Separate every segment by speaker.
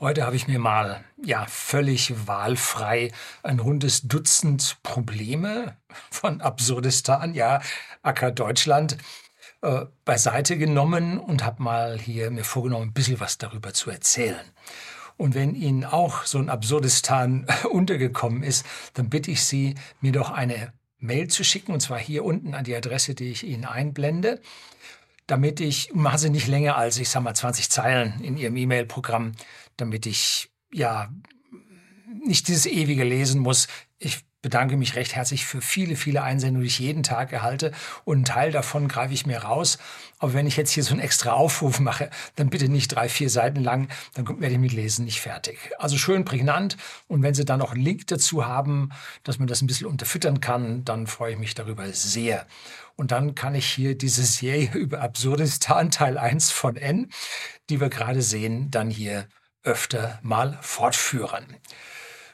Speaker 1: Heute habe ich mir mal ja völlig wahlfrei ein rundes Dutzend Probleme von Absurdistan, ja Acker Deutschland, äh, beiseite genommen und habe mal hier mir vorgenommen, ein bisschen was darüber zu erzählen. Und wenn Ihnen auch so ein Absurdistan untergekommen ist, dann bitte ich Sie, mir doch eine Mail zu schicken, und zwar hier unten an die Adresse, die ich Ihnen einblende damit ich, mache sie nicht länger als, ich sag mal, 20 Zeilen in Ihrem E-Mail-Programm, damit ich, ja, nicht dieses ewige lesen muss. Ich bedanke mich recht herzlich für viele, viele Einsendungen, die ich jeden Tag erhalte. Und einen Teil davon greife ich mir raus. Aber wenn ich jetzt hier so einen extra Aufruf mache, dann bitte nicht drei, vier Seiten lang, dann werde ich mit Lesen nicht fertig. Also schön prägnant. Und wenn Sie dann noch einen Link dazu haben, dass man das ein bisschen unterfüttern kann, dann freue ich mich darüber sehr. Und dann kann ich hier diese Serie über Absurdistan Teil 1 von N, die wir gerade sehen, dann hier öfter mal fortführen.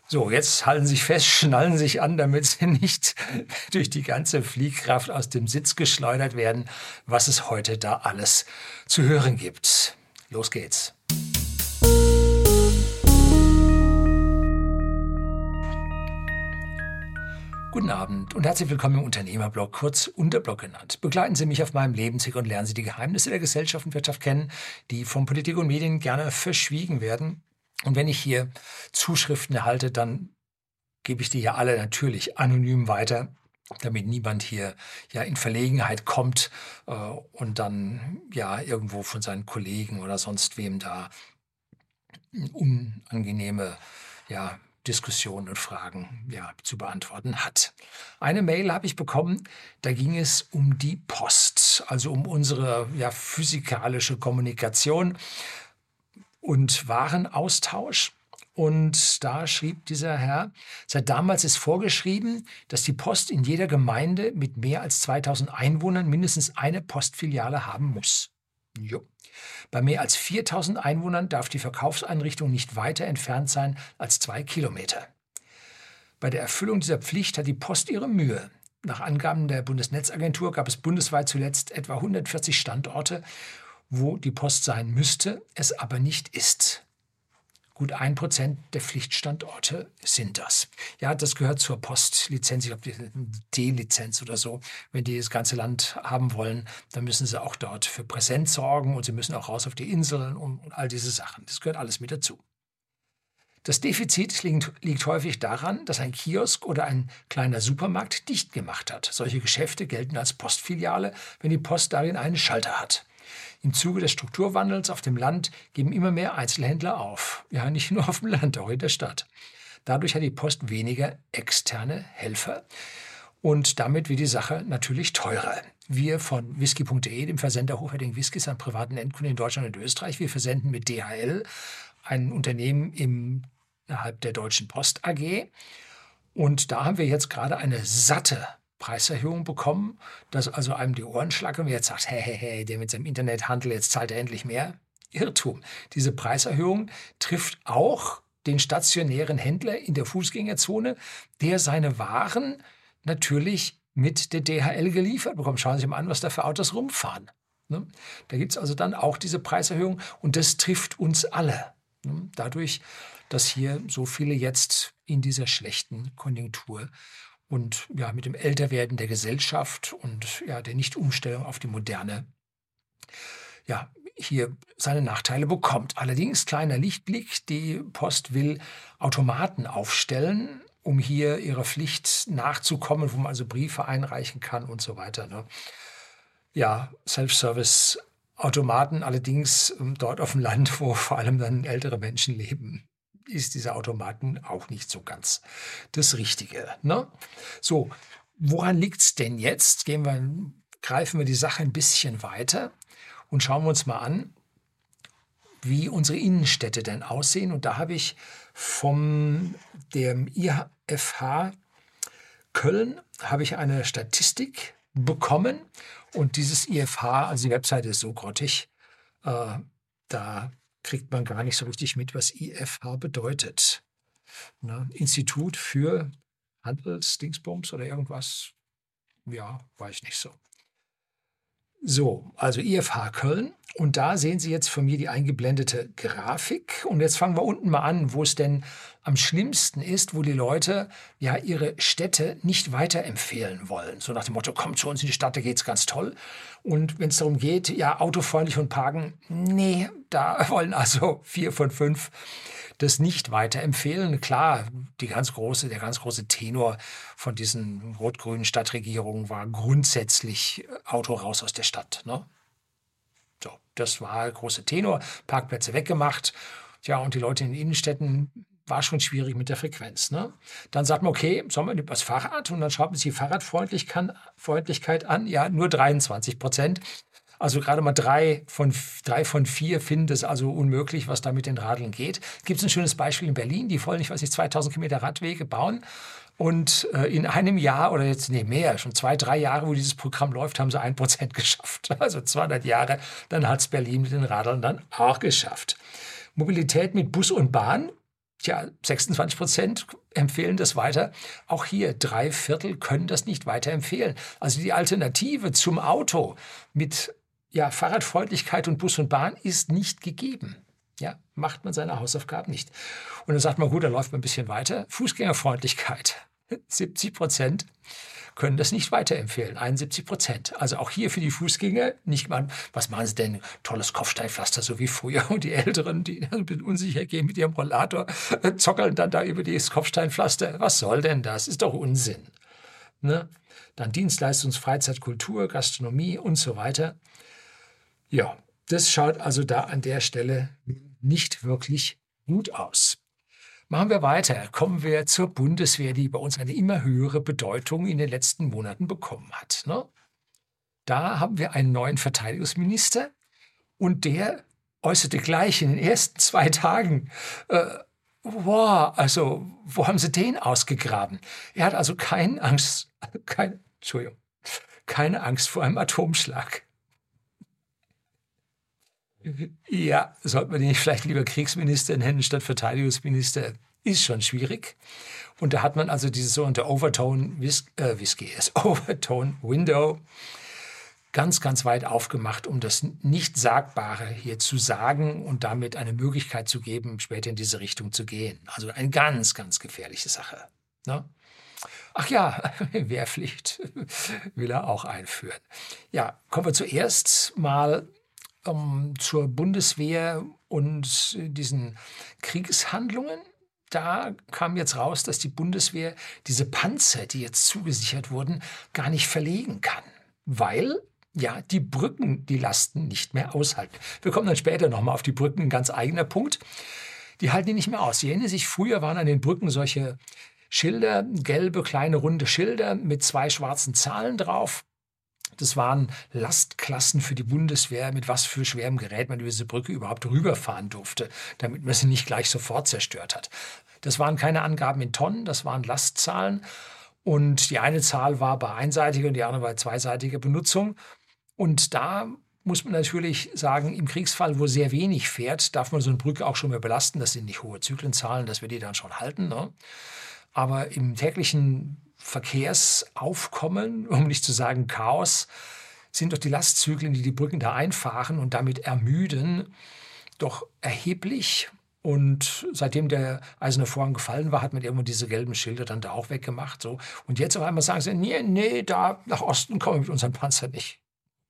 Speaker 1: So, jetzt halten Sie sich fest, schnallen sich an, damit Sie nicht durch die ganze Fliehkraft aus dem Sitz geschleudert werden, was es heute da alles zu hören gibt. Los geht's. Guten Abend und herzlich willkommen im Unternehmerblog, kurz Unterblog genannt. Begleiten Sie mich auf meinem Lebensweg und lernen Sie die Geheimnisse der Gesellschaft und Wirtschaft kennen, die von Politik und Medien gerne verschwiegen werden. Und wenn ich hier Zuschriften erhalte, dann gebe ich die ja alle natürlich anonym weiter, damit niemand hier ja in Verlegenheit kommt äh, und dann ja irgendwo von seinen Kollegen oder sonst wem da unangenehme ja, Diskussionen und Fragen ja, zu beantworten hat. Eine Mail habe ich bekommen, da ging es um die Post, also um unsere ja, physikalische Kommunikation und Warenaustausch. Und da schrieb dieser Herr, seit damals ist vorgeschrieben, dass die Post in jeder Gemeinde mit mehr als 2000 Einwohnern mindestens eine Postfiliale haben muss. Jo. Bei mehr als 4000 Einwohnern darf die Verkaufseinrichtung nicht weiter entfernt sein als zwei Kilometer. Bei der Erfüllung dieser Pflicht hat die Post ihre Mühe. Nach Angaben der Bundesnetzagentur gab es bundesweit zuletzt etwa 140 Standorte, wo die Post sein müsste, es aber nicht ist. Gut ein Prozent der Pflichtstandorte sind das. Ja, das gehört zur Postlizenz, ich glaube, D-Lizenz oder so. Wenn die das ganze Land haben wollen, dann müssen sie auch dort für Präsenz sorgen und sie müssen auch raus auf die Inseln und, und all diese Sachen. Das gehört alles mit dazu. Das Defizit liegt, liegt, häufig daran, dass ein Kiosk oder ein kleiner Supermarkt dicht gemacht hat. Solche Geschäfte gelten als Postfiliale, wenn die Post darin einen Schalter hat. Im Zuge des Strukturwandels auf dem Land geben immer mehr Einzelhändler auf. Ja, nicht nur auf dem Land, auch in der Stadt. Dadurch hat die Post weniger externe Helfer und damit wird die Sache natürlich teurer. Wir von whisky.de, dem Versender hochwertigen Whiskys an privaten Endkunden in Deutschland und Österreich, wir versenden mit DHL, ein Unternehmen innerhalb der Deutschen Post AG. Und da haben wir jetzt gerade eine satte Preiserhöhung bekommen, dass also einem die Ohren schlackern und jetzt sagt, hey, hey, hey, der mit seinem Internethandel, jetzt zahlt er endlich mehr. Irrtum. Diese Preiserhöhung trifft auch den stationären Händler in der Fußgängerzone, der seine Waren natürlich mit der DHL geliefert bekommt. Schauen Sie sich mal an, was da für Autos rumfahren. Ne? Da gibt es also dann auch diese Preiserhöhung und das trifft uns alle. Ne? Dadurch, dass hier so viele jetzt in dieser schlechten Konjunktur und ja, mit dem Älterwerden der Gesellschaft und ja, der Nichtumstellung auf die moderne, ja, hier seine Nachteile bekommt. Allerdings, kleiner Lichtblick, die Post will Automaten aufstellen, um hier ihrer Pflicht nachzukommen, wo man also Briefe einreichen kann und so weiter. Ne? Ja, Self-Service-Automaten allerdings ähm, dort auf dem Land, wo vor allem dann ältere Menschen leben ist dieser Automaten auch nicht so ganz das Richtige. Ne? So, woran liegt es denn jetzt? Gehen wir, greifen wir die Sache ein bisschen weiter und schauen wir uns mal an, wie unsere Innenstädte denn aussehen. Und da habe ich vom dem IFH Köln habe ich eine Statistik bekommen und dieses IFH, also die Webseite ist so grottig, äh, da kriegt man gar nicht so richtig mit, was IFH bedeutet. Ne? Institut für Handelsdingsbums oder irgendwas? Ja, weiß ich nicht so. So, also IFH Köln. Und da sehen Sie jetzt von mir die eingeblendete Grafik. Und jetzt fangen wir unten mal an, wo es denn am schlimmsten ist, wo die Leute ja ihre Städte nicht weiterempfehlen wollen. So nach dem Motto, kommt zu uns in die Stadt, da geht's ganz toll. Und wenn es darum geht, ja, autofreundlich und parken, nee, da wollen also vier von fünf das nicht weiterempfehlen. Klar, die ganz große, der ganz große Tenor von diesen rot-grünen Stadtregierungen war grundsätzlich Auto raus aus der Stadt. Ne? So, das war der große Tenor. Parkplätze weggemacht. Ja, und die Leute in den Innenstädten war schon schwierig mit der Frequenz. Ne? Dann sagt man, okay, sollen wir das Fahrrad? Und dann schaut man sich die Fahrradfreundlichkeit an. Ja, nur 23 Prozent. Also gerade mal drei von, drei von vier finden es also unmöglich, was da mit den Radeln geht. Gibt es ein schönes Beispiel in Berlin, die wollen, ich weiß nicht, 2000 Kilometer Radwege bauen. Und äh, in einem Jahr oder jetzt, nee, mehr, schon zwei, drei Jahre, wo dieses Programm läuft, haben sie ein Prozent geschafft. Also 200 Jahre, dann hat es Berlin mit den Radeln dann auch geschafft. Mobilität mit Bus und Bahn, Tja, 26 Prozent empfehlen das weiter. Auch hier drei Viertel können das nicht weiterempfehlen. Also die Alternative zum Auto mit ja, Fahrradfreundlichkeit und Bus und Bahn ist nicht gegeben. Ja, macht man seine Hausaufgaben nicht. Und dann sagt man, gut, dann läuft man ein bisschen weiter. Fußgängerfreundlichkeit, 70 Prozent können das nicht weiterempfehlen. 71 Prozent. Also auch hier für die Fußgänger nicht mal, was machen sie denn? Tolles Kopfsteinpflaster, so wie früher. Und die Älteren, die ein bisschen unsicher gehen mit ihrem Rollator, zockeln dann da über dieses Kopfsteinpflaster. Was soll denn das? Ist doch Unsinn. Ne? Dann Dienstleistungs-, Freizeit, Kultur, Gastronomie und so weiter. Ja, das schaut also da an der Stelle nicht wirklich gut aus. Machen wir weiter. Kommen wir zur Bundeswehr, die bei uns eine immer höhere Bedeutung in den letzten Monaten bekommen hat. Ne? Da haben wir einen neuen Verteidigungsminister und der äußerte gleich in den ersten zwei Tagen, äh, wow, also wo haben Sie den ausgegraben? Er hat also keine Angst, kein, Entschuldigung, keine Angst vor einem Atomschlag. Ja, sollte man nicht vielleicht lieber Kriegsminister nennen statt Verteidigungsminister? Ist schon schwierig. Und da hat man also dieses sogenannte Overtone Whis äh, Whisky, das Overtone Window ganz, ganz weit aufgemacht, um das Nicht-Sagbare hier zu sagen und damit eine Möglichkeit zu geben, später in diese Richtung zu gehen. Also eine ganz, ganz gefährliche Sache. Ne? Ach ja, Wehrpflicht will er auch einführen. Ja, kommen wir zuerst mal ähm, zur Bundeswehr und diesen Kriegshandlungen. Da kam jetzt raus, dass die Bundeswehr diese Panzer, die jetzt zugesichert wurden, gar nicht verlegen kann, weil ja, die Brücken die Lasten nicht mehr aushalten. Wir kommen dann später nochmal auf die Brücken, ein ganz eigener Punkt. Die halten die nicht mehr aus. Sie erinnern sich, früher waren an den Brücken solche Schilder, gelbe, kleine, runde Schilder mit zwei schwarzen Zahlen drauf. Das waren Lastklassen für die Bundeswehr, mit was für schwerem Gerät man über diese Brücke überhaupt rüberfahren durfte, damit man sie nicht gleich sofort zerstört hat. Das waren keine Angaben in Tonnen, das waren Lastzahlen. Und die eine Zahl war bei einseitiger und die andere bei zweiseitiger Benutzung. Und da muss man natürlich sagen, im Kriegsfall, wo sehr wenig fährt, darf man so eine Brücke auch schon mal belasten. Das sind nicht hohe Zyklenzahlen, dass wir die dann schon halten. Ne? Aber im täglichen Verkehrsaufkommen, um nicht zu sagen Chaos, sind doch die Lastzyklen, die die Brücken da einfahren und damit ermüden, doch erheblich. Und seitdem der eiserne Vorhang gefallen war, hat man irgendwann diese gelben Schilder dann da auch weggemacht. So. Und jetzt auf einmal sagen sie, nee, nee, da nach Osten kommen wir mit unseren Panzern nicht.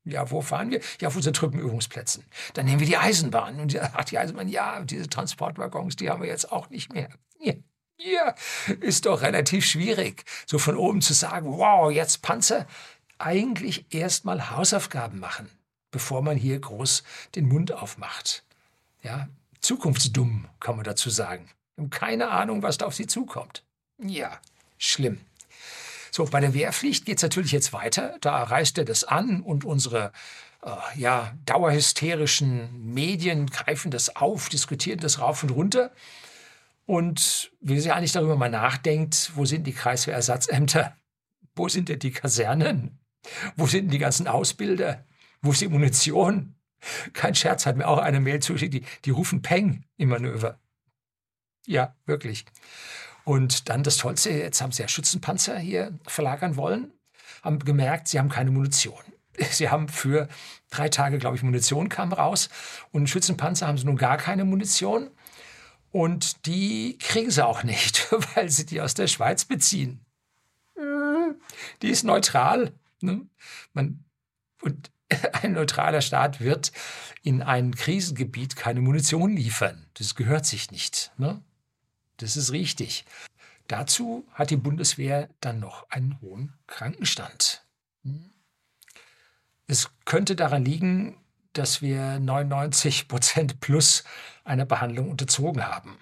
Speaker 1: Ja, wo fahren wir? Ja, auf unseren Truppenübungsplätzen. Dann nehmen wir die Eisenbahn. Und die, ach, die Eisenbahn, ja, diese Transportwaggons, die haben wir jetzt auch nicht mehr. Ja. Ja, ist doch relativ schwierig, so von oben zu sagen, wow, jetzt Panzer. Eigentlich erstmal Hausaufgaben machen, bevor man hier groß den Mund aufmacht. Ja, zukunftsdumm, kann man dazu sagen. Und keine Ahnung, was da auf sie zukommt. Ja, schlimm. So, bei der Wehrpflicht geht es natürlich jetzt weiter. Da reißt er das an und unsere äh, ja, dauerhysterischen Medien greifen das auf, diskutieren das rauf und runter. Und wie sie eigentlich darüber mal nachdenkt, wo sind die Kreiswehrersatzämter? Wo sind denn die Kasernen? Wo sind denn die ganzen Ausbilder? Wo ist die Munition? Kein Scherz, hat mir auch eine Mail zugeschickt, die, die rufen Peng im Manöver. Ja, wirklich. Und dann das Tollste, jetzt haben sie ja Schützenpanzer hier verlagern wollen, haben gemerkt, sie haben keine Munition. sie haben für drei Tage, glaube ich, Munition kam raus. Und Schützenpanzer haben sie nun gar keine Munition. Und die kriegen sie auch nicht, weil sie die aus der Schweiz beziehen. Die ist neutral. Ne? Man, und ein neutraler Staat wird in ein Krisengebiet keine Munition liefern. Das gehört sich nicht. Ne? Das ist richtig. Dazu hat die Bundeswehr dann noch einen hohen Krankenstand. Hm? Es könnte daran liegen, dass wir 99 Prozent plus einer Behandlung unterzogen haben.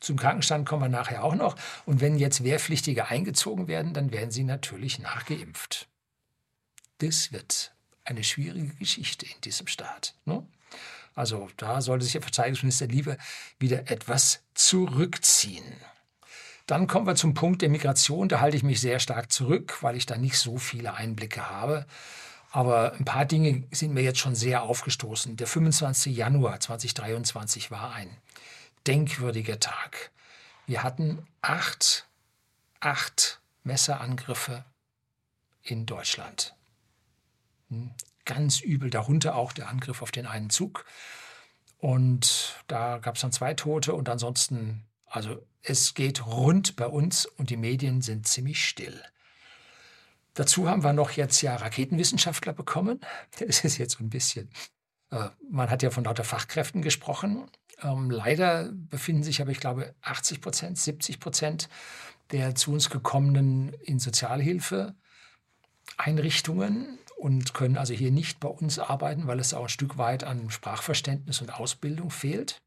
Speaker 1: Zum Krankenstand kommen wir nachher auch noch. Und wenn jetzt Wehrpflichtige eingezogen werden, dann werden sie natürlich nachgeimpft. Das wird eine schwierige Geschichte in diesem Staat. Ne? Also da sollte sich der Verteidigungsminister lieber wieder etwas zurückziehen. Dann kommen wir zum Punkt der Migration. Da halte ich mich sehr stark zurück, weil ich da nicht so viele Einblicke habe. Aber ein paar Dinge sind mir jetzt schon sehr aufgestoßen. Der 25. Januar 2023 war ein denkwürdiger Tag. Wir hatten acht, acht Messerangriffe in Deutschland. Hm, ganz übel, darunter auch der Angriff auf den einen Zug. Und da gab es dann zwei Tote und ansonsten, also es geht rund bei uns und die Medien sind ziemlich still. Dazu haben wir noch jetzt ja Raketenwissenschaftler bekommen. Das ist jetzt ein bisschen, äh, man hat ja von lauter Fachkräften gesprochen. Ähm, leider befinden sich aber, ich glaube, 80 Prozent, 70 Prozent der zu uns gekommenen in Sozialhilfeeinrichtungen und können also hier nicht bei uns arbeiten, weil es auch ein Stück weit an Sprachverständnis und Ausbildung fehlt.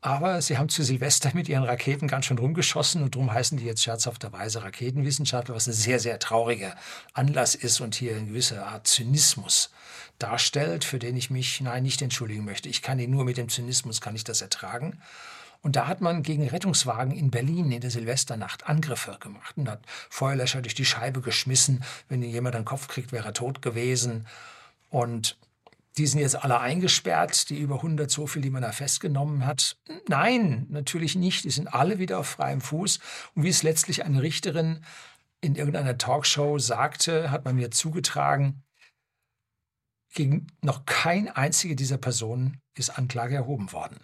Speaker 1: Aber sie haben zu Silvester mit ihren Raketen ganz schön rumgeschossen und darum heißen die jetzt scherzhafterweise Raketenwissenschaftler, was ein sehr, sehr trauriger Anlass ist und hier eine gewisse Art Zynismus darstellt, für den ich mich, nein, nicht entschuldigen möchte. Ich kann ihn nur mit dem Zynismus, kann ich das ertragen. Und da hat man gegen Rettungswagen in Berlin in der Silvesternacht Angriffe gemacht und hat Feuerlöscher durch die Scheibe geschmissen. Wenn jemand einen Kopf kriegt, wäre er tot gewesen. Und die sind jetzt alle eingesperrt, die über 100, so viel, die man da festgenommen hat. Nein, natürlich nicht. Die sind alle wieder auf freiem Fuß. Und wie es letztlich eine Richterin in irgendeiner Talkshow sagte, hat man mir zugetragen, gegen noch kein einzige dieser Personen ist Anklage erhoben worden.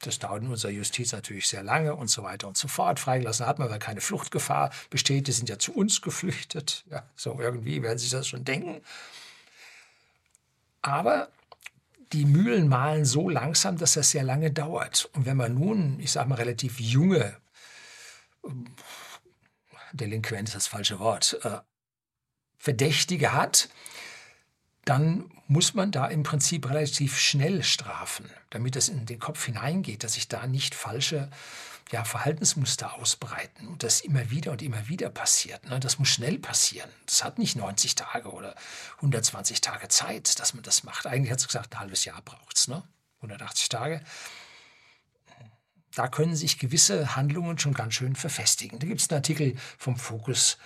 Speaker 1: Das dauert in unserer Justiz natürlich sehr lange und so weiter und so fort. Freigelassen hat man, weil keine Fluchtgefahr besteht. Die sind ja zu uns geflüchtet. Ja, so irgendwie werden Sie sich das schon denken. Aber die Mühlen mahlen so langsam, dass das sehr lange dauert. Und wenn man nun, ich sage mal, relativ junge, ähm, Delinquent ist das falsche Wort, äh, Verdächtige hat, dann muss man da im Prinzip relativ schnell strafen, damit es in den Kopf hineingeht, dass sich da nicht falsche ja, Verhaltensmuster ausbreiten und das immer wieder und immer wieder passiert. Ne? Das muss schnell passieren. Das hat nicht 90 Tage oder 120 Tage Zeit, dass man das macht. Eigentlich hat es gesagt, ein halbes Jahr braucht es, ne? 180 Tage. Da können sich gewisse Handlungen schon ganz schön verfestigen. Da gibt es einen Artikel vom Fokus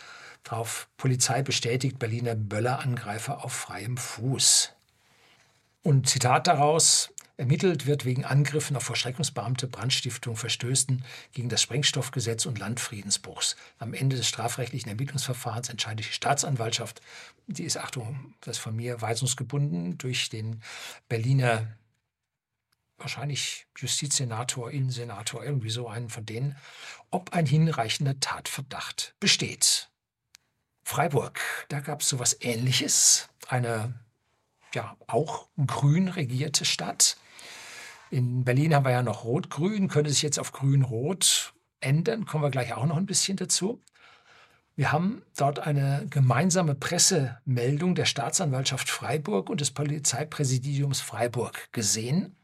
Speaker 1: drauf. Polizei bestätigt Berliner Böllerangreifer auf freiem Fuß. Und Zitat daraus, Ermittelt wird wegen Angriffen auf Vollstreckungsbeamte, Brandstiftung, Verstößen gegen das Sprengstoffgesetz und Landfriedensbruchs. Am Ende des strafrechtlichen Ermittlungsverfahrens entscheidet die Staatsanwaltschaft, die ist, Achtung, das ist von mir weisungsgebunden, durch den Berliner wahrscheinlich Justizsenator, Innensenator, irgendwie so einen von denen, ob ein hinreichender Tatverdacht besteht. Freiburg, da gab es sowas Ähnliches, eine ja auch grün regierte Stadt in Berlin haben wir ja noch Rot-Grün, könnte sich jetzt auf Grün-Rot ändern, kommen wir gleich auch noch ein bisschen dazu. Wir haben dort eine gemeinsame Pressemeldung der Staatsanwaltschaft Freiburg und des Polizeipräsidiums Freiburg gesehen.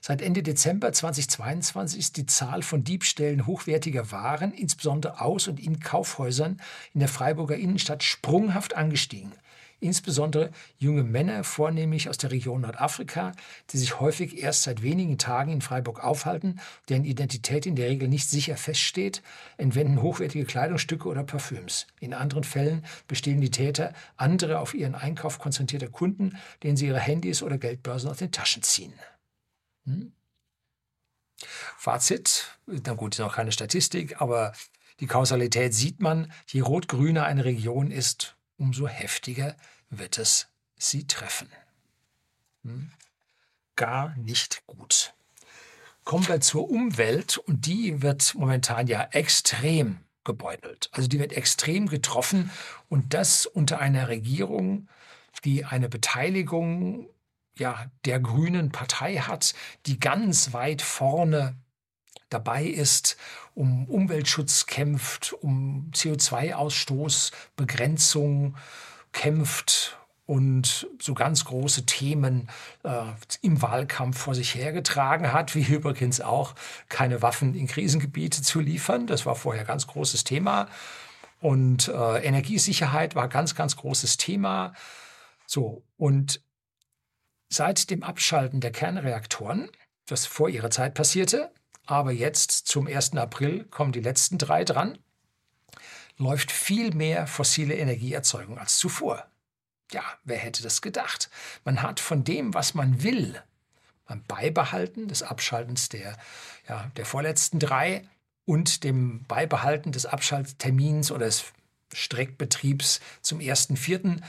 Speaker 1: Seit Ende Dezember 2022 ist die Zahl von Diebstählen hochwertiger Waren, insbesondere aus und in Kaufhäusern in der Freiburger Innenstadt, sprunghaft angestiegen insbesondere junge Männer, vornehmlich aus der Region Nordafrika, die sich häufig erst seit wenigen Tagen in Freiburg aufhalten, deren Identität in der Regel nicht sicher feststeht, entwenden hochwertige Kleidungsstücke oder Parfüms. In anderen Fällen bestehlen die Täter andere auf ihren Einkauf konzentrierter Kunden, denen sie ihre Handys oder Geldbörsen aus den Taschen ziehen. Hm? Fazit, na gut, ist noch keine Statistik, aber die Kausalität sieht man, je rot-grüner eine Region ist, umso heftiger wird es sie treffen. Hm? Gar nicht gut. Kommen wir zur Umwelt und die wird momentan ja extrem gebeutelt. Also die wird extrem getroffen und das unter einer Regierung, die eine Beteiligung ja, der Grünen Partei hat, die ganz weit vorne dabei ist, um Umweltschutz kämpft, um CO2-Ausstoßbegrenzung kämpft und so ganz große Themen äh, im Wahlkampf vor sich hergetragen hat, wie übrigens auch keine Waffen in Krisengebiete zu liefern. Das war vorher ganz großes Thema. Und äh, Energiesicherheit war ganz, ganz großes Thema. So, und seit dem Abschalten der Kernreaktoren, das vor ihrer Zeit passierte, aber jetzt zum 1. April kommen die letzten drei dran, läuft viel mehr fossile Energieerzeugung als zuvor. Ja, wer hätte das gedacht? Man hat von dem, was man will, beim Beibehalten des Abschaltens der, ja, der vorletzten drei und dem Beibehalten des Abschalttermins oder des Streckbetriebs zum 1.4.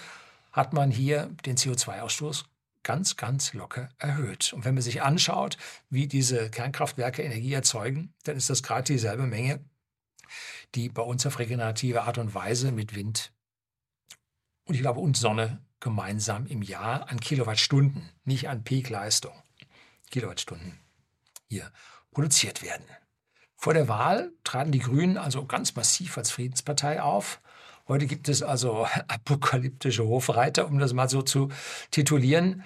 Speaker 1: hat man hier den CO2-Ausstoß ganz, ganz locker erhöht. Und wenn man sich anschaut, wie diese Kernkraftwerke Energie erzeugen, dann ist das gerade dieselbe Menge, die bei uns auf regenerative Art und Weise mit Wind und ich glaube und Sonne gemeinsam im Jahr an Kilowattstunden, nicht an Peakleistung, Kilowattstunden hier produziert werden. Vor der Wahl traten die Grünen also ganz massiv als Friedenspartei auf. Heute gibt es also apokalyptische Hofreiter, um das mal so zu titulieren,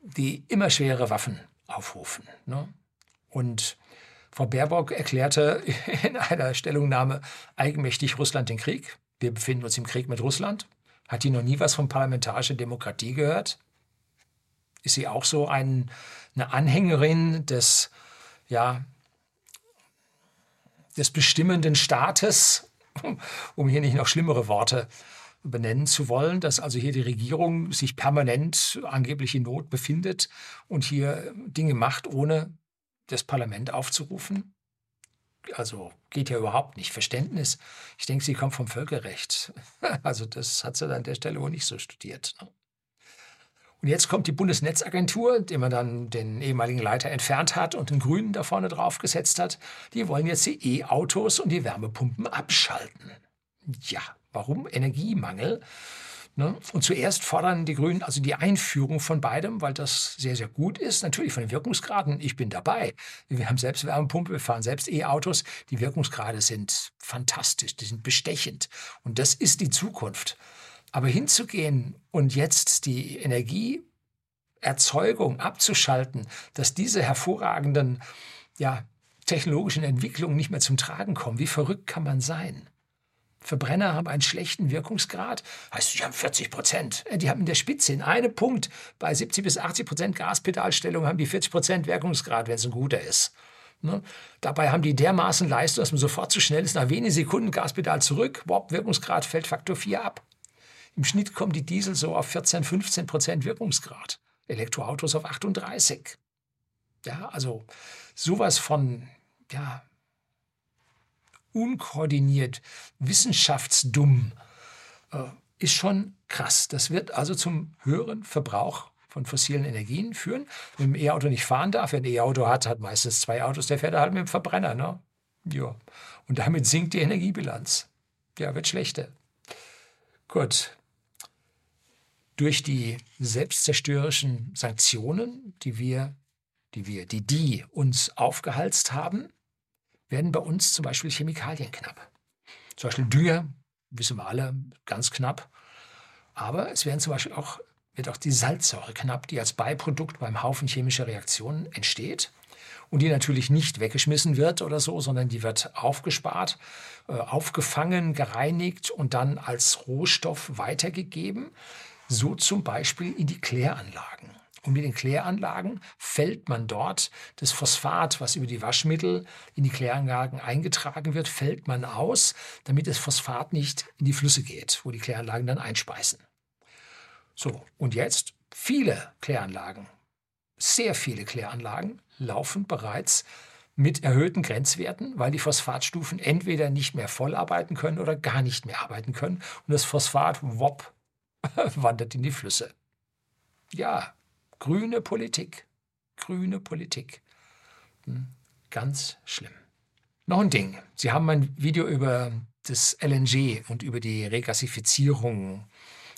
Speaker 1: die immer schwere Waffen aufrufen. Ne? Und Frau Baerbock erklärte in einer Stellungnahme eigenmächtig Russland den Krieg. Wir befinden uns im Krieg mit Russland. Hat die noch nie was von parlamentarischer Demokratie gehört? Ist sie auch so ein, eine Anhängerin des, ja, des bestimmenden Staates, um hier nicht noch schlimmere Worte benennen zu wollen, dass also hier die Regierung sich permanent angeblich in Not befindet und hier Dinge macht, ohne das Parlament aufzurufen? Also geht ja überhaupt nicht. Verständnis, ich denke, sie kommt vom Völkerrecht. Also das hat sie an der Stelle wohl nicht so studiert. Ne? Und jetzt kommt die Bundesnetzagentur, die man dann den ehemaligen Leiter entfernt hat und den Grünen da vorne drauf gesetzt hat. Die wollen jetzt die E-Autos und die Wärmepumpen abschalten. Ja, warum? Energiemangel. Ne? Und zuerst fordern die Grünen also die Einführung von beidem, weil das sehr, sehr gut ist. Natürlich von den Wirkungsgraden, ich bin dabei. Wir haben selbst Wärmepumpe, wir fahren selbst E-Autos. Die Wirkungsgrade sind fantastisch, die sind bestechend. Und das ist die Zukunft. Aber hinzugehen und jetzt die Energieerzeugung abzuschalten, dass diese hervorragenden ja, technologischen Entwicklungen nicht mehr zum Tragen kommen, wie verrückt kann man sein? Verbrenner haben einen schlechten Wirkungsgrad. Heißt, die haben 40 Prozent. Äh, die haben in der Spitze in einem Punkt bei 70 bis 80 Prozent Gaspedalstellung haben die 40 Prozent Wirkungsgrad, wenn es ein guter ist. Ne? Dabei haben die dermaßen Leistung, dass man sofort zu schnell ist, nach wenigen Sekunden Gaspedal zurück, Wop, Wirkungsgrad fällt Faktor 4 ab. Im Schnitt kommen die Diesel so auf 14, 15 Prozent Wirkungsgrad. Elektroautos auf 38. Ja, also sowas von, ja, unkoordiniert, wissenschaftsdumm, äh, ist schon krass. Das wird also zum höheren Verbrauch von fossilen Energien führen. Wenn ein E-Auto nicht fahren darf, wer ein E-Auto hat, hat meistens zwei Autos, der fährt halt mit dem Verbrenner. Ne? Ja. Und damit sinkt die Energiebilanz. Ja, wird schlechter. Gut. Durch die selbstzerstörerischen Sanktionen, die wir, die wir, die die uns aufgehalst haben, werden bei uns zum Beispiel Chemikalien knapp. Zum Beispiel Dünger, wissen wir alle, ganz knapp. Aber es werden zum Beispiel auch, wird auch die Salzsäure knapp, die als Beiprodukt beim Haufen chemischer Reaktionen entsteht und die natürlich nicht weggeschmissen wird oder so, sondern die wird aufgespart, äh, aufgefangen, gereinigt und dann als Rohstoff weitergegeben, so zum Beispiel in die Kläranlagen. Und mit den Kläranlagen fällt man dort das Phosphat, was über die Waschmittel in die Kläranlagen eingetragen wird, fällt man aus, damit das Phosphat nicht in die Flüsse geht, wo die Kläranlagen dann einspeisen. So, und jetzt viele Kläranlagen, sehr viele Kläranlagen laufen bereits mit erhöhten Grenzwerten, weil die Phosphatstufen entweder nicht mehr voll arbeiten können oder gar nicht mehr arbeiten können und das Phosphat wop wandert in die Flüsse. Ja, grüne Politik. Grüne Politik. Hm, ganz schlimm. Noch ein Ding. Sie haben ein Video über das LNG und über die Regasifizierung,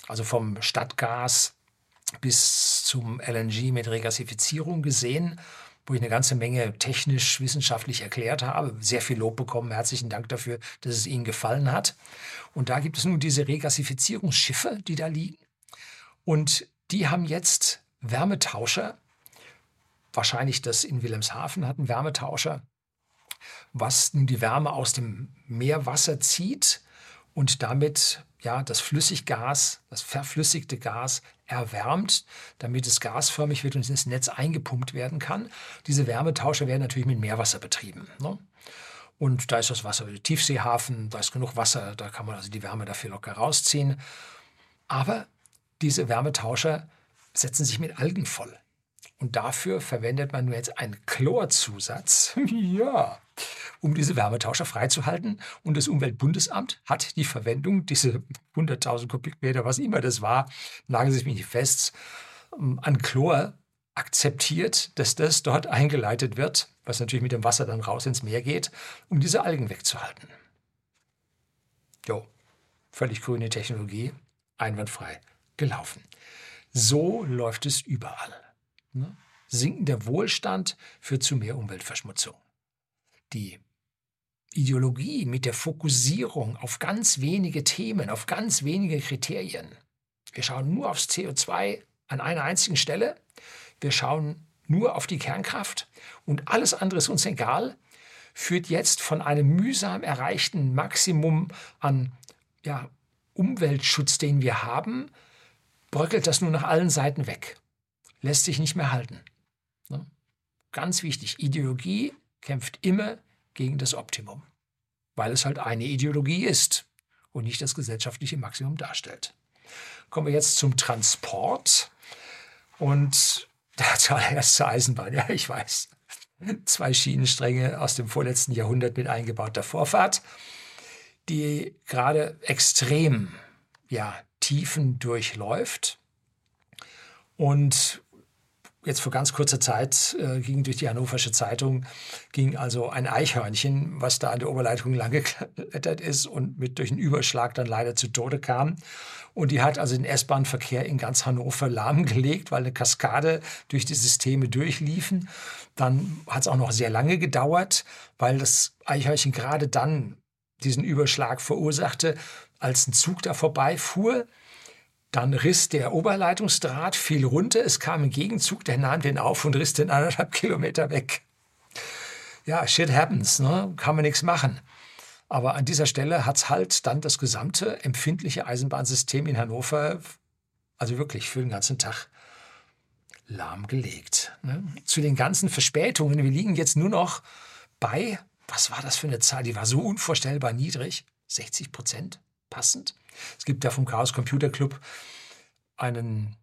Speaker 1: also vom Stadtgas bis zum LNG mit Regasifizierung gesehen, wo ich eine ganze Menge technisch, wissenschaftlich erklärt habe. Sehr viel Lob bekommen. Herzlichen Dank dafür, dass es Ihnen gefallen hat. Und da gibt es nun diese Regasifizierungsschiffe, die da liegen. Und die haben jetzt Wärmetauscher. Wahrscheinlich das in Wilhelmshaven hat einen Wärmetauscher, was nun die Wärme aus dem Meerwasser zieht und damit ja, das Flüssiggas, das verflüssigte Gas erwärmt, damit es gasförmig wird und ins Netz eingepumpt werden kann. Diese Wärmetauscher werden natürlich mit Meerwasser betrieben. Ne? Und da ist das Wasser, Tiefseehafen, da ist genug Wasser, da kann man also die Wärme dafür locker rausziehen. Aber diese Wärmetauscher setzen sich mit Algen voll. Und dafür verwendet man nur jetzt einen Chlorzusatz, ja, um diese Wärmetauscher freizuhalten. Und das Umweltbundesamt hat die Verwendung, diese 100.000 Kubikmeter, was immer das war, nageln Sie mich nicht fest, ähm, an Chlor akzeptiert, dass das dort eingeleitet wird, was natürlich mit dem Wasser dann raus ins Meer geht, um diese Algen wegzuhalten. Jo, völlig grüne Technologie, einwandfrei gelaufen. So läuft es überall. Ne? Sinkender Wohlstand führt zu mehr Umweltverschmutzung. Die Ideologie mit der Fokussierung auf ganz wenige Themen, auf ganz wenige Kriterien. Wir schauen nur aufs CO2 an einer einzigen Stelle. Wir schauen nur auf die Kernkraft und alles andere ist uns egal, führt jetzt von einem mühsam erreichten Maximum an ja, Umweltschutz, den wir haben, bröckelt das nun nach allen Seiten weg. Lässt sich nicht mehr halten. Ne? Ganz wichtig, Ideologie kämpft immer gegen das Optimum, weil es halt eine Ideologie ist und nicht das gesellschaftliche Maximum darstellt. Kommen wir jetzt zum Transport und zuallererst zur Eisenbahn. Ja, ich weiß. Zwei Schienenstränge aus dem vorletzten Jahrhundert mit eingebauter Vorfahrt, die gerade extrem ja, Tiefen durchläuft. Und jetzt vor ganz kurzer Zeit äh, ging durch die Hannoversche Zeitung, ging also ein Eichhörnchen, was da an der Oberleitung lang geklettert ist und mit durch einen Überschlag dann leider zu Tode kam. Und die hat also den S-Bahn-Verkehr in ganz Hannover lahmgelegt, weil eine Kaskade durch die Systeme durchliefen. Dann hat es auch noch sehr lange gedauert, weil das Eichhörnchen gerade dann diesen Überschlag verursachte, als ein Zug da vorbeifuhr. Dann riss der Oberleitungsdraht, fiel runter, es kam ein Gegenzug, der nahm den auf und riss den anderthalb Kilometer weg. Ja, shit happens, ne? kann man nichts machen. Aber an dieser Stelle hat es halt dann das gesamte empfindliche Eisenbahnsystem in Hannover, also wirklich für den ganzen Tag, lahmgelegt. Ne? Zu den ganzen Verspätungen, wir liegen jetzt nur noch bei, was war das für eine Zahl, die war so unvorstellbar niedrig, 60 Prozent passend. Es gibt da vom Chaos Computer Club einen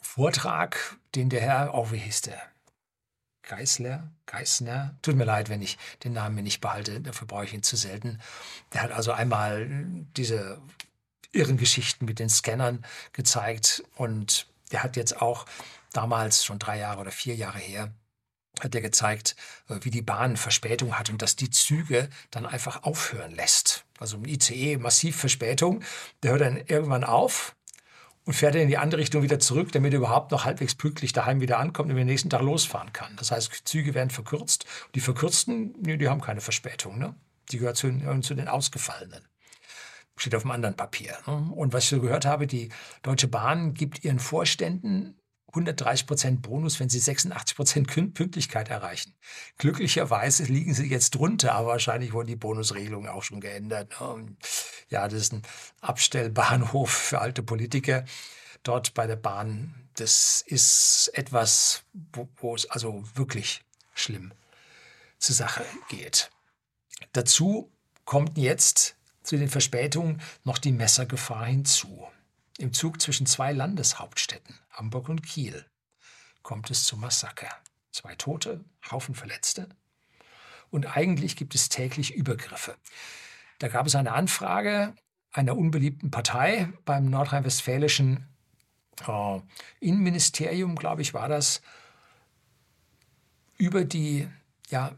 Speaker 1: Vortrag, den der Herr, oh, wie hieß der? Geisler, Geisner, tut mir leid, wenn ich den Namen mir nicht behalte, dafür brauche ich ihn zu selten. Der hat also einmal diese irren Geschichten mit den Scannern gezeigt und der hat jetzt auch damals, schon drei Jahre oder vier Jahre her, hat er gezeigt, äh, wie die Bahn Verspätung hat und dass die Züge dann einfach aufhören lässt. Also ein ICE, massiv Verspätung, der hört dann irgendwann auf und fährt dann in die andere Richtung wieder zurück, damit er überhaupt noch halbwegs pünktlich daheim wieder ankommt und den nächsten Tag losfahren kann. Das heißt, Züge werden verkürzt. Die verkürzten, nee, die haben keine Verspätung. Ne? Die gehören zu, zu den Ausgefallenen steht auf einem anderen Papier. Ne? Und was ich so gehört habe, die Deutsche Bahn gibt ihren Vorständen 130 Prozent Bonus, wenn sie 86 Prozent Pünktlichkeit erreichen. Glücklicherweise liegen sie jetzt drunter, aber wahrscheinlich wurden die Bonusregelungen auch schon geändert. Ne? Ja, das ist ein Abstellbahnhof für alte Politiker dort bei der Bahn. Das ist etwas, wo, wo es also wirklich schlimm zur Sache geht. Dazu kommt jetzt zu den Verspätungen noch die Messergefahr hinzu. Im Zug zwischen zwei Landeshauptstädten, Hamburg und Kiel, kommt es zum Massaker. Zwei Tote, Haufen Verletzte. Und eigentlich gibt es täglich Übergriffe. Da gab es eine Anfrage einer unbeliebten Partei beim nordrhein-westfälischen äh, Innenministerium, glaube ich, war das, über die ja,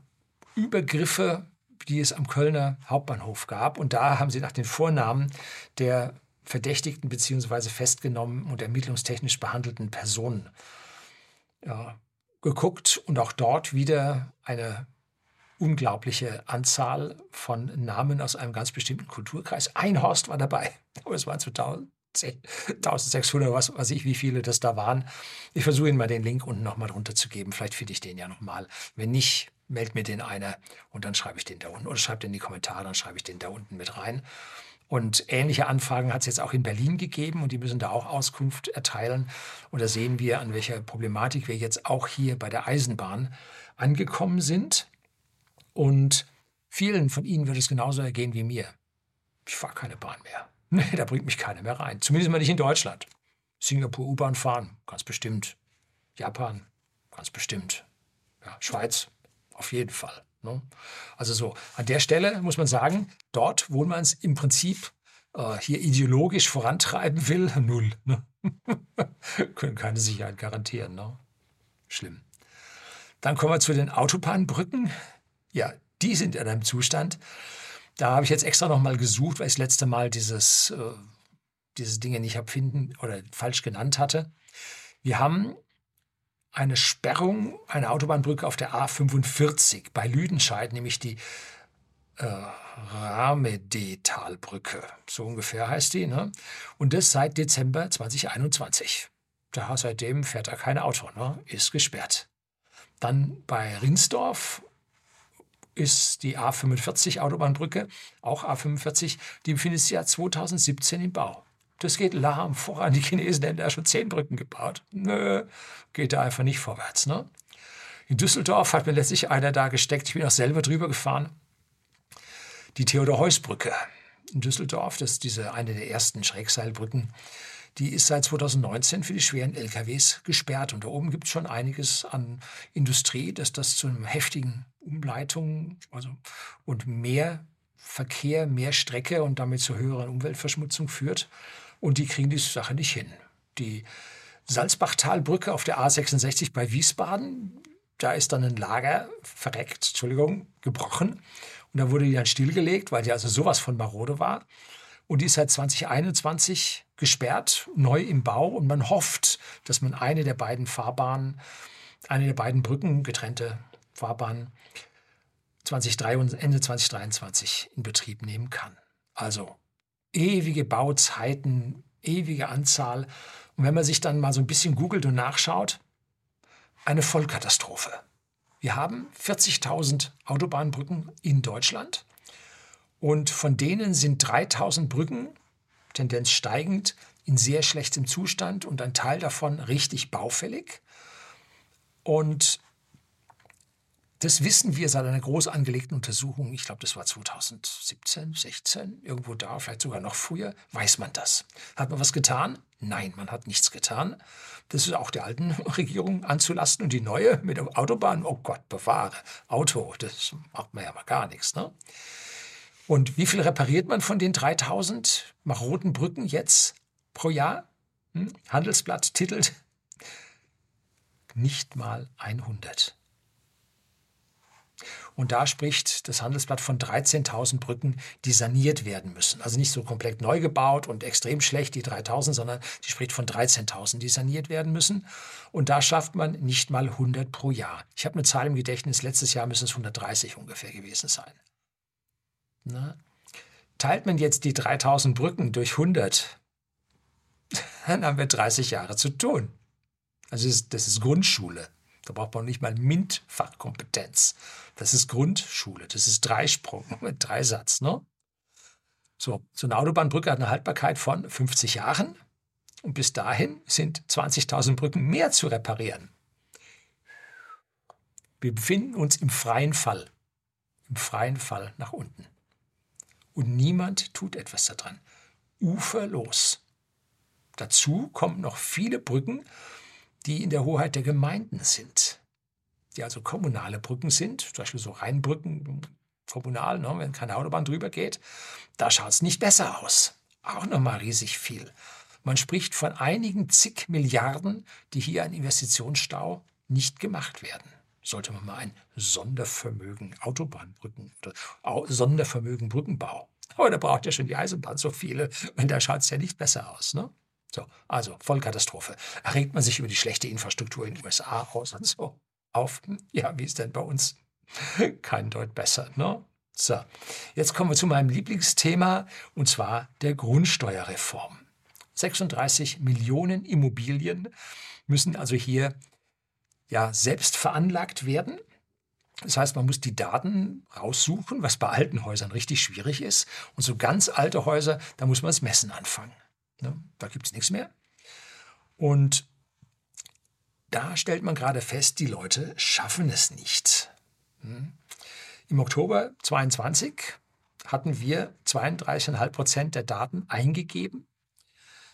Speaker 1: Übergriffe, die es am Kölner Hauptbahnhof gab. Und da haben sie nach den Vornamen der verdächtigten bzw. festgenommen und ermittlungstechnisch behandelten Personen ja, geguckt und auch dort wieder eine unglaubliche Anzahl von Namen aus einem ganz bestimmten Kulturkreis. Einhorst war dabei, aber es waren 1600, was weiß ich, wie viele das da waren. Ich versuche Ihnen mal den Link unten nochmal drunter zu geben. Vielleicht finde ich den ja nochmal. Wenn nicht, meldet mir den einer und dann schreibe ich den da unten. Oder schreibt in die Kommentare, dann schreibe ich den da unten mit rein. Und ähnliche Anfragen hat es jetzt auch in Berlin gegeben und die müssen da auch Auskunft erteilen. Und da sehen wir, an welcher Problematik wir jetzt auch hier bei der Eisenbahn angekommen sind. Und vielen von Ihnen wird es genauso ergehen wie mir. Ich fahre keine Bahn mehr. Nee, da bringt mich keiner mehr rein. Zumindest mal nicht in Deutschland. Singapur U-Bahn fahren, ganz bestimmt. Japan, ganz bestimmt. Ja, Schweiz, auf jeden Fall. Ne? Also so, an der Stelle muss man sagen, dort, wo man es im Prinzip äh, hier ideologisch vorantreiben will, null. Ne? Können keine Sicherheit garantieren. Ne? Schlimm. Dann kommen wir zu den Autobahnbrücken. Ja, die sind in einem Zustand. Da habe ich jetzt extra nochmal gesucht, weil ich das letzte Mal dieses, äh, diese Dinge nicht habe finden oder falsch genannt hatte. Wir haben eine Sperrung einer Autobahnbrücke auf der A45 bei Lüdenscheid, nämlich die äh, Ramedetalbrücke. So ungefähr heißt die. Ne? Und das seit Dezember 2021. Da seitdem fährt da kein Auto, ne? ist gesperrt. Dann bei Rinsdorf ist die A45 Autobahnbrücke, auch A45, die befindet sich ja 2017 im Bau. Das geht lahm voran. Die Chinesen hätten da schon zehn Brücken gebaut. Nö, geht da einfach nicht vorwärts. Ne? In Düsseldorf hat mir letztlich einer da gesteckt. Ich bin auch selber drüber gefahren. Die Theodor-Heuss-Brücke in Düsseldorf, das ist diese eine der ersten Schrägseilbrücken, die ist seit 2019 für die schweren LKWs gesperrt. Und da oben gibt es schon einiges an Industrie, dass das zu einem heftigen Umleitung also, und mehr Verkehr, mehr Strecke und damit zu höheren Umweltverschmutzung führt. Und die kriegen die Sache nicht hin. Die Salzbachtalbrücke auf der A66 bei Wiesbaden, da ist dann ein Lager verreckt, Entschuldigung, gebrochen. Und da wurde die dann stillgelegt, weil die also sowas von marode war. Und die ist seit 2021 gesperrt, neu im Bau. Und man hofft, dass man eine der beiden Fahrbahnen, eine der beiden Brücken, getrennte Fahrbahnen, 2023, Ende 2023 in Betrieb nehmen kann. Also ewige Bauzeiten, ewige Anzahl. Und wenn man sich dann mal so ein bisschen googelt und nachschaut, eine Vollkatastrophe. Wir haben 40.000 Autobahnbrücken in Deutschland und von denen sind 3000 Brücken, Tendenz steigend, in sehr schlechtem Zustand und ein Teil davon richtig baufällig. Und das wissen wir seit einer groß angelegten Untersuchung, ich glaube, das war 2017, 16, irgendwo da, vielleicht sogar noch früher, weiß man das. Hat man was getan? Nein, man hat nichts getan. Das ist auch der alten Regierung anzulasten und die neue mit der Autobahn, oh Gott, bewahre, Auto, das macht man ja mal gar nichts. Ne? Und wie viel repariert man von den 3000 maroden Brücken jetzt pro Jahr? Hm? Handelsblatt titelt nicht mal 100. Und da spricht das Handelsblatt von 13.000 Brücken, die saniert werden müssen. Also nicht so komplett neu gebaut und extrem schlecht, die 3.000, sondern die spricht von 13.000, die saniert werden müssen. Und da schafft man nicht mal 100 pro Jahr. Ich habe eine Zahl im Gedächtnis, letztes Jahr müssen es 130 ungefähr gewesen sein. Na? Teilt man jetzt die 3000 Brücken durch 100, dann haben wir 30 Jahre zu tun. Also das ist, das ist Grundschule. Da braucht man nicht mal MINT-Fachkompetenz. Das ist Grundschule. Das ist Dreisprung mit Dreisatz. Ne? So, so eine Autobahnbrücke hat eine Haltbarkeit von 50 Jahren. Und bis dahin sind 20.000 Brücken mehr zu reparieren. Wir befinden uns im freien Fall. Im freien Fall nach unten. Und niemand tut etwas daran. Uferlos. Dazu kommen noch viele Brücken, die in der Hoheit der Gemeinden sind, die also kommunale Brücken sind, zum Beispiel so Rheinbrücken, kommunal, ne, wenn keine Autobahn drüber geht, da schaut es nicht besser aus. auch nochmal riesig viel. Man spricht von einigen zig Milliarden, die hier an Investitionsstau nicht gemacht werden. Sollte man mal ein Sondervermögen Autobahnbrücken oder Sondervermögen Brückenbau. Aber da braucht ja schon die Eisenbahn so viele, und da schaut es ja nicht besser aus. Ne? So, also Vollkatastrophe. Erregt man sich über die schlechte Infrastruktur in den USA aus und so auf. Ja, wie ist denn bei uns? Kein Deut besser, ne? So, jetzt kommen wir zu meinem Lieblingsthema und zwar der Grundsteuerreform. 36 Millionen Immobilien müssen also hier ja selbst veranlagt werden. Das heißt, man muss die Daten raussuchen, was bei alten Häusern richtig schwierig ist. Und so ganz alte Häuser, da muss man das Messen anfangen. Ne? Da gibt es nichts mehr. Und da stellt man gerade fest, die Leute schaffen es nicht. Hm? Im Oktober 22 hatten wir 32,5 Prozent der Daten eingegeben.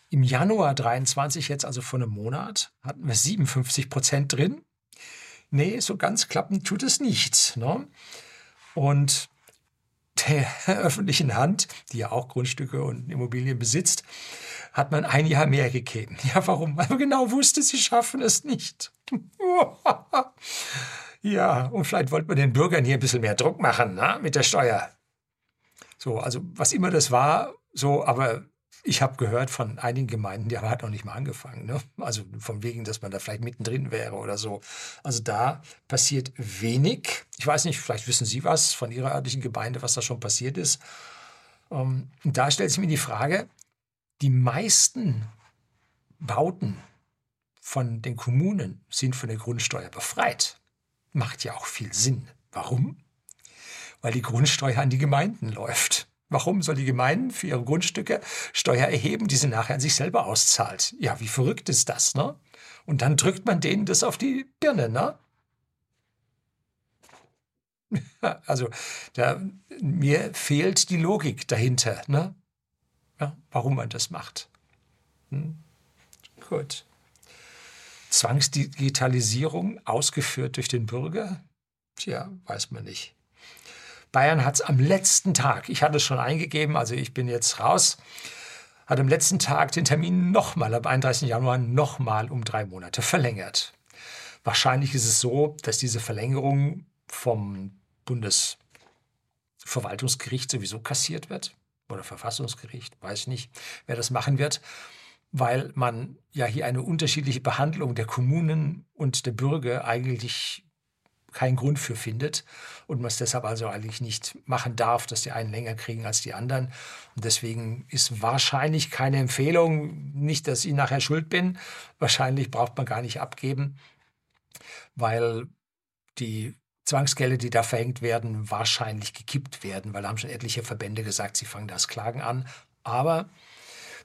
Speaker 1: Im Januar 23, jetzt also vor einem Monat, hatten wir 57 Prozent drin. Nee, so ganz klappen tut es nicht. Ne? Und der öffentlichen Hand, die ja auch Grundstücke und Immobilien besitzt, hat man ein Jahr mehr gegeben. Ja, warum? Weil man genau wusste, sie schaffen es nicht. ja, und vielleicht wollte man den Bürgern hier ein bisschen mehr Druck machen ne, mit der Steuer. So, also was immer das war, so, aber ich habe gehört von einigen Gemeinden, die haben halt noch nicht mal angefangen. Ne? Also von wegen, dass man da vielleicht mittendrin wäre oder so. Also da passiert wenig. Ich weiß nicht, vielleicht wissen Sie was von Ihrer örtlichen Gemeinde, was da schon passiert ist. Ähm, und da stellt sich mir die Frage, die meisten Bauten von den Kommunen sind von der Grundsteuer befreit. Macht ja auch viel Sinn. Warum? Weil die Grundsteuer an die Gemeinden läuft. Warum soll die Gemeinden für ihre Grundstücke Steuer erheben, die sie nachher an sich selber auszahlt? Ja, wie verrückt ist das, ne? Und dann drückt man denen das auf die Birne, ne? Also, da, mir fehlt die Logik dahinter, ne? Ja, warum man das macht. Hm? Gut. Zwangsdigitalisierung ausgeführt durch den Bürger? Tja, weiß man nicht. Bayern hat es am letzten Tag, ich hatte es schon eingegeben, also ich bin jetzt raus, hat am letzten Tag den Termin nochmal, am 31. Januar, nochmal um drei Monate verlängert. Wahrscheinlich ist es so, dass diese Verlängerung vom Bundesverwaltungsgericht sowieso kassiert wird oder Verfassungsgericht, weiß nicht, wer das machen wird, weil man ja hier eine unterschiedliche Behandlung der Kommunen und der Bürger eigentlich keinen Grund für findet und man es deshalb also eigentlich nicht machen darf, dass die einen länger kriegen als die anderen. Und deswegen ist wahrscheinlich keine Empfehlung, nicht, dass ich nachher schuld bin, wahrscheinlich braucht man gar nicht abgeben, weil die Zwangsgelder, die da verhängt werden, wahrscheinlich gekippt werden, weil da haben schon etliche Verbände gesagt, sie fangen das Klagen an. Aber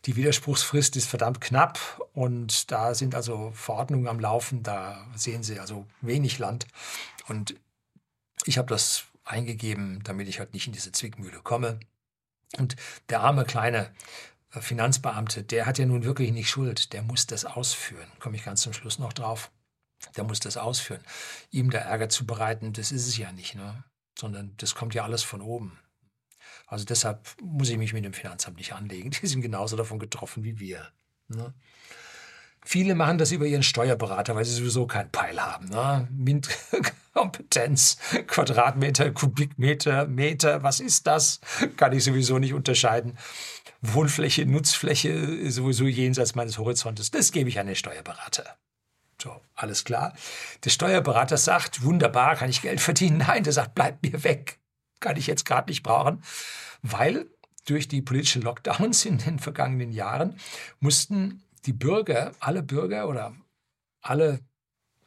Speaker 1: die Widerspruchsfrist ist verdammt knapp und da sind also Verordnungen am Laufen, da sehen Sie also wenig Land. Und ich habe das eingegeben, damit ich halt nicht in diese Zwickmühle komme. Und der arme kleine Finanzbeamte, der hat ja nun wirklich nicht Schuld, der muss das ausführen. Komme ich ganz zum Schluss noch drauf der muss das ausführen. Ihm da Ärger zu bereiten, das ist es ja nicht, ne? sondern das kommt ja alles von oben. Also deshalb muss ich mich mit dem Finanzamt nicht anlegen. Die sind genauso davon getroffen wie wir. Ne? Viele machen das über ihren Steuerberater, weil sie sowieso keinen Peil haben. Ne? MINT-Kompetenz, Quadratmeter, Kubikmeter, Meter, was ist das? Kann ich sowieso nicht unterscheiden. Wohnfläche, Nutzfläche sowieso jenseits meines Horizontes. Das gebe ich an den Steuerberater. So, alles klar. Der Steuerberater sagt, wunderbar, kann ich Geld verdienen? Nein, der sagt, bleib mir weg. Kann ich jetzt gerade nicht brauchen. Weil durch die politischen Lockdowns in den vergangenen Jahren mussten die Bürger, alle Bürger oder alle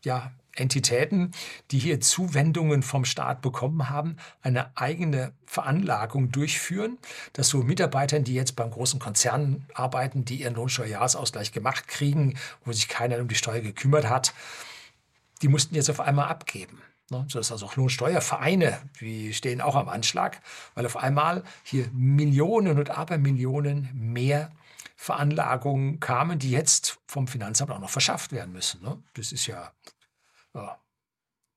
Speaker 1: ja, Entitäten, die hier Zuwendungen vom Staat bekommen haben, eine eigene Veranlagung durchführen, dass so Mitarbeitern, die jetzt beim großen Konzern arbeiten, die ihren Lohnsteuerjahresausgleich gemacht kriegen, wo sich keiner um die Steuer gekümmert hat, die mussten jetzt auf einmal abgeben. Ne? So ist also auch Lohnsteuervereine, die stehen auch am Anschlag, weil auf einmal hier Millionen und Abermillionen mehr Veranlagungen kamen, die jetzt vom Finanzamt auch noch verschafft werden müssen. Ne? Das ist ja ja.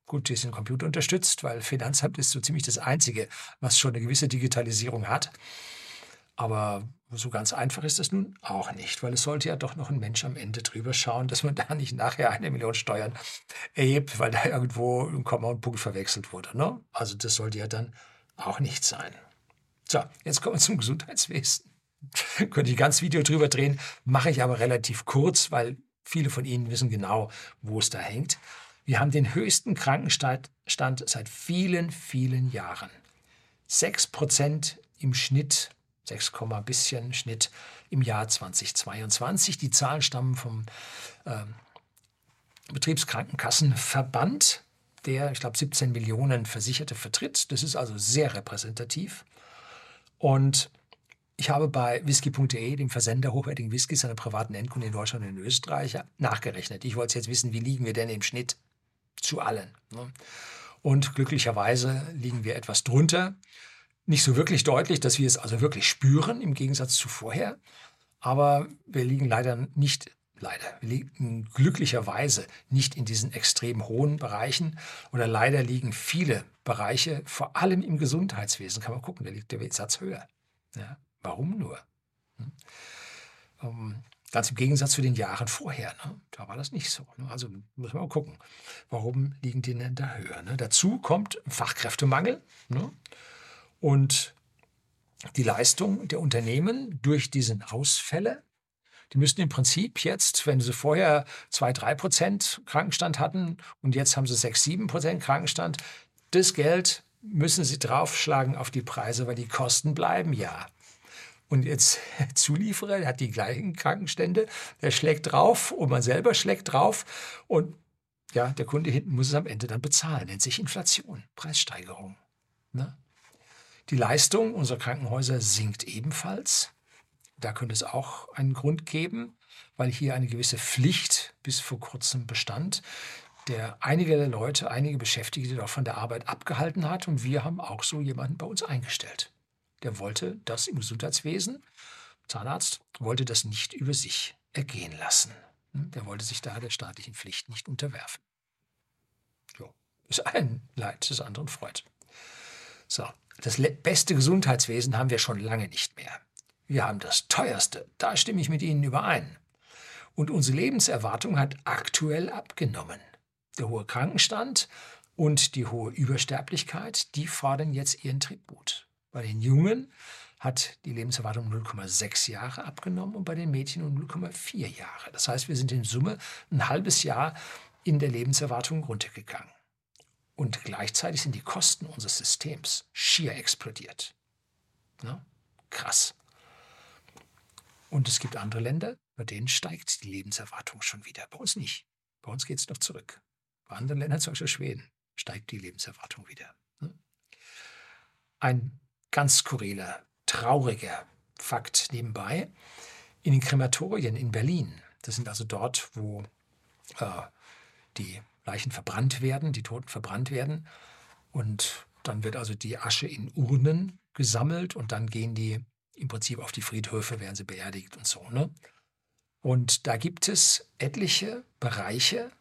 Speaker 1: Gut, die sind computerunterstützt, weil Finanzamt ist so ziemlich das Einzige, was schon eine gewisse Digitalisierung hat. Aber so ganz einfach ist das nun auch nicht, weil es sollte ja doch noch ein Mensch am Ende drüber schauen, dass man da nicht nachher eine Million Steuern erhebt, weil da irgendwo ein Komma und Punkt verwechselt wurde. Ne? Also das sollte ja dann auch nicht sein. So, jetzt kommen wir zum Gesundheitswesen. Könnte ich ganz Video drüber drehen, mache ich aber relativ kurz, weil viele von Ihnen wissen genau, wo es da hängt. Wir haben den höchsten Krankenstand seit vielen, vielen Jahren. 6% im Schnitt 6, bisschen Schnitt im Jahr 2022. Die Zahlen stammen vom äh, Betriebskrankenkassenverband, der, ich glaube, 17 Millionen Versicherte vertritt. Das ist also sehr repräsentativ. Und ich habe bei whisky.de, dem Versender hochwertigen Whiskys, einer privaten Endkunden in Deutschland und in Österreich, nachgerechnet. Ich wollte jetzt wissen, wie liegen wir denn im Schnitt zu allen. Ne? Und glücklicherweise liegen wir etwas drunter nicht so wirklich deutlich, dass wir es also wirklich spüren im Gegensatz zu vorher. Aber wir liegen leider nicht, leider, wir liegen glücklicherweise nicht in diesen extrem hohen Bereichen. Oder leider liegen viele Bereiche, vor allem im Gesundheitswesen, kann man gucken, da liegt der Satz höher. Ja, warum nur? Hm? Ganz im Gegensatz zu den Jahren vorher. Ne? Da war das nicht so. Ne? Also muss man mal gucken, warum liegen die denn da höher? Ne? Dazu kommt Fachkräftemangel. Ne? Und die Leistung der Unternehmen durch diese Ausfälle, die müssten im Prinzip jetzt, wenn sie vorher 2, 3 Prozent Krankenstand hatten und jetzt haben sie 6, 7 Prozent Krankenstand, das Geld müssen sie draufschlagen auf die Preise, weil die Kosten bleiben ja. Und jetzt Zulieferer, der hat die gleichen Krankenstände, der schlägt drauf und man selber schlägt drauf und ja, der Kunde hinten muss es am Ende dann bezahlen. Nennt sich Inflation, Preissteigerung. Ne? Die Leistung unserer Krankenhäuser sinkt ebenfalls. Da könnte es auch einen Grund geben, weil hier eine gewisse Pflicht bis vor kurzem bestand, der einige Leute, einige Beschäftigte doch von der Arbeit abgehalten hat. Und wir haben auch so jemanden bei uns eingestellt. Der wollte das im Gesundheitswesen, Zahnarzt, wollte das nicht über sich ergehen lassen. Der wollte sich da der staatlichen Pflicht nicht unterwerfen. Jo. Ist ein Leid des anderen Freud. So, das beste Gesundheitswesen haben wir schon lange nicht mehr. Wir haben das teuerste, da stimme ich mit Ihnen überein. Und unsere Lebenserwartung hat aktuell abgenommen. Der hohe Krankenstand und die hohe Übersterblichkeit, die fordern jetzt ihren Tribut. Bei den Jungen hat die Lebenserwartung 0,6 Jahre abgenommen und bei den Mädchen um 0,4 Jahre. Das heißt, wir sind in Summe ein halbes Jahr in der Lebenserwartung runtergegangen. Und gleichzeitig sind die Kosten unseres Systems schier explodiert. Ja? Krass. Und es gibt andere Länder, bei denen steigt die Lebenserwartung schon wieder. Bei uns nicht. Bei uns geht es noch zurück. Bei anderen Ländern, zum Beispiel Schweden, steigt die Lebenserwartung wieder. Ein ganz skurriler, trauriger Fakt nebenbei. In den Krematorien in Berlin, das sind also dort, wo äh, die Leichen verbrannt werden, die Toten verbrannt werden. Und dann wird also die Asche in Urnen gesammelt und dann gehen die im Prinzip auf die Friedhöfe, werden sie beerdigt und so. Ne? Und da gibt es etliche Bereiche,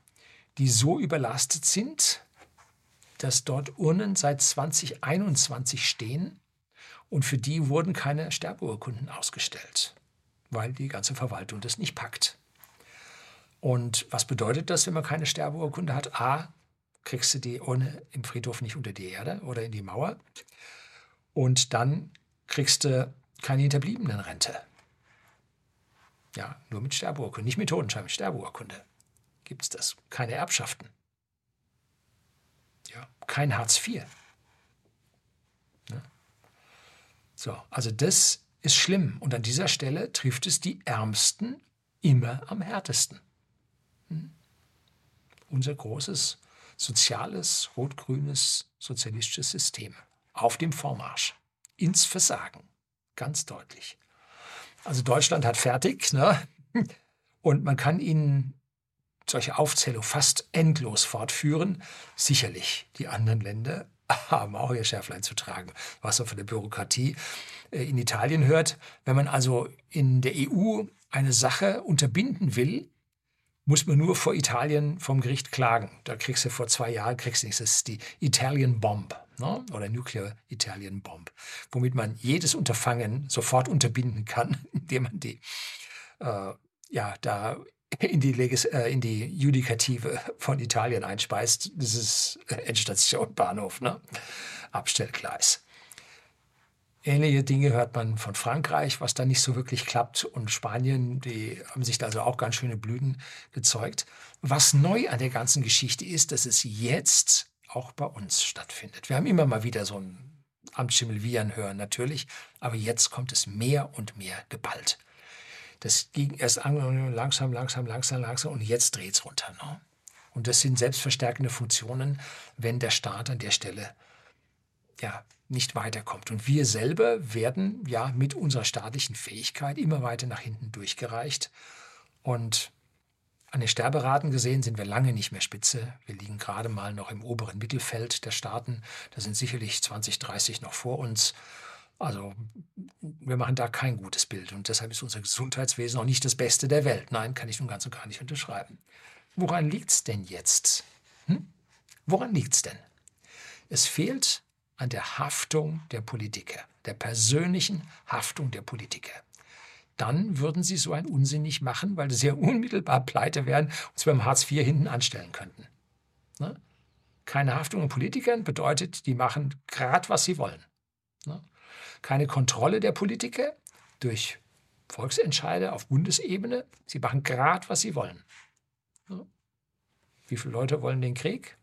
Speaker 1: die so überlastet sind, dass dort Urnen seit 2021 stehen und für die wurden keine Sterbeurkunden ausgestellt, weil die ganze Verwaltung das nicht packt. Und was bedeutet das, wenn man keine Sterbeurkunde hat? A, kriegst du die Urne im Friedhof nicht unter die Erde oder in die Mauer. Und dann kriegst du keine Hinterbliebenenrente. Ja, nur mit Sterbeurkunde, nicht mit Totenschein, mit Sterbeurkunde gibt es das. Keine Erbschaften. Ja, kein Hartz IV. Ne? So, also das ist schlimm. Und an dieser Stelle trifft es die Ärmsten immer am härtesten unser großes soziales, rot-grünes, sozialistisches System auf dem Vormarsch ins Versagen. Ganz deutlich. Also Deutschland hat fertig, ne? Und man kann ihnen solche Aufzählung fast endlos fortführen. Sicherlich, die anderen Länder haben auch ihr Schärflein zu tragen, was man von der Bürokratie äh, in Italien hört. Wenn man also in der EU eine Sache unterbinden will, muss man nur vor Italien vom Gericht klagen. Da kriegst du vor zwei Jahren, kriegst du nichts. Das ist die Italian Bomb. ne? oder Nuclear Italian Bomb, womit man jedes Unterfangen sofort unterbinden kann, indem man die äh, ja da in die, Legis äh, in die Judikative von Italien einspeist. Das ist Endstation Bahnhof, ne? Abstellgleis. Ähnliche Dinge hört man von Frankreich, was da nicht so wirklich klappt. Und Spanien, die haben sich da also auch ganz schöne Blüten gezeugt. Was neu an der ganzen Geschichte ist, dass es jetzt auch bei uns stattfindet. Wir haben immer mal wieder so ein Amtsschimmel hören, natürlich. Aber jetzt kommt es mehr und mehr geballt. Das ging erst an, langsam, langsam, langsam, langsam und jetzt dreht es runter. Ne? Und das sind selbstverstärkende Funktionen, wenn der Staat an der Stelle ja, nicht weiterkommt. Und wir selber werden ja mit unserer staatlichen Fähigkeit immer weiter nach hinten durchgereicht. Und an den Sterberaten gesehen sind wir lange nicht mehr Spitze. Wir liegen gerade mal noch im oberen Mittelfeld der Staaten. Da sind sicherlich 20, 30 noch vor uns. Also wir machen da kein gutes Bild und deshalb ist unser Gesundheitswesen auch nicht das Beste der Welt. Nein, kann ich nun ganz und gar nicht unterschreiben. Woran liegt es denn jetzt? Hm? Woran liegt es denn? Es fehlt an der Haftung der Politiker, der persönlichen Haftung der Politiker. Dann würden sie so einen Unsinn nicht machen, weil sie ja unmittelbar pleite wären und sie beim Hartz IV hinten anstellen könnten. Ne? Keine Haftung an Politikern bedeutet, die machen gerade, was sie wollen. Ne? Keine Kontrolle der Politiker durch Volksentscheide auf Bundesebene. Sie machen gerade, was sie wollen. Wie viele Leute wollen den Krieg?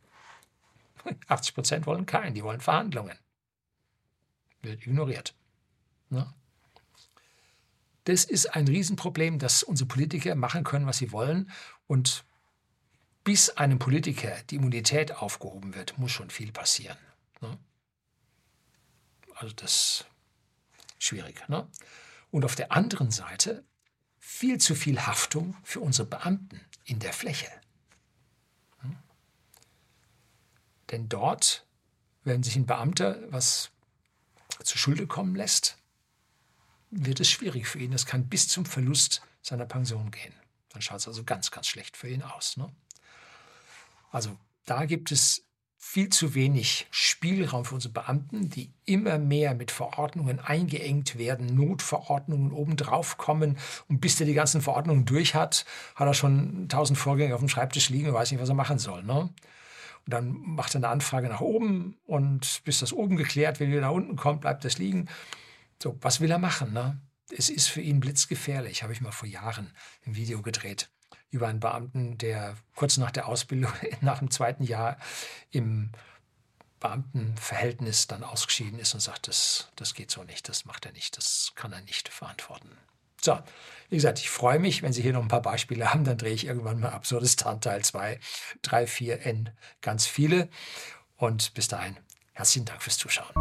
Speaker 1: 80 Prozent wollen keinen, die wollen Verhandlungen. Wird ignoriert. Das ist ein Riesenproblem, dass unsere Politiker machen können, was sie wollen. Und bis einem Politiker die Immunität aufgehoben wird, muss schon viel passieren. Also das schwierig. Ne? Und auf der anderen Seite viel zu viel Haftung für unsere Beamten in der Fläche. Denn dort, wenn sich ein Beamter was zu Schulde kommen lässt, wird es schwierig für ihn. Das kann bis zum Verlust seiner Pension gehen. Dann schaut es also ganz, ganz schlecht für ihn aus. Ne? Also da gibt es viel zu wenig Spielraum für unsere Beamten, die immer mehr mit Verordnungen eingeengt werden, Notverordnungen obendrauf kommen. Und bis der die ganzen Verordnungen durch hat, hat er schon tausend Vorgänge auf dem Schreibtisch liegen und weiß nicht, was er machen soll. Ne? Und dann macht er eine Anfrage nach oben und bis das oben geklärt wird, wieder nach unten kommt, bleibt das liegen. So, was will er machen? Ne? Es ist für ihn blitzgefährlich, habe ich mal vor Jahren im Video gedreht über einen Beamten, der kurz nach der Ausbildung, nach dem zweiten Jahr im Beamtenverhältnis dann ausgeschieden ist und sagt, das, das geht so nicht, das macht er nicht, das kann er nicht verantworten. So, wie gesagt, ich freue mich, wenn Sie hier noch ein paar Beispiele haben, dann drehe ich irgendwann mal Absurdistan Teil 2, 3, 4, N, ganz viele. Und bis dahin, herzlichen Dank fürs Zuschauen.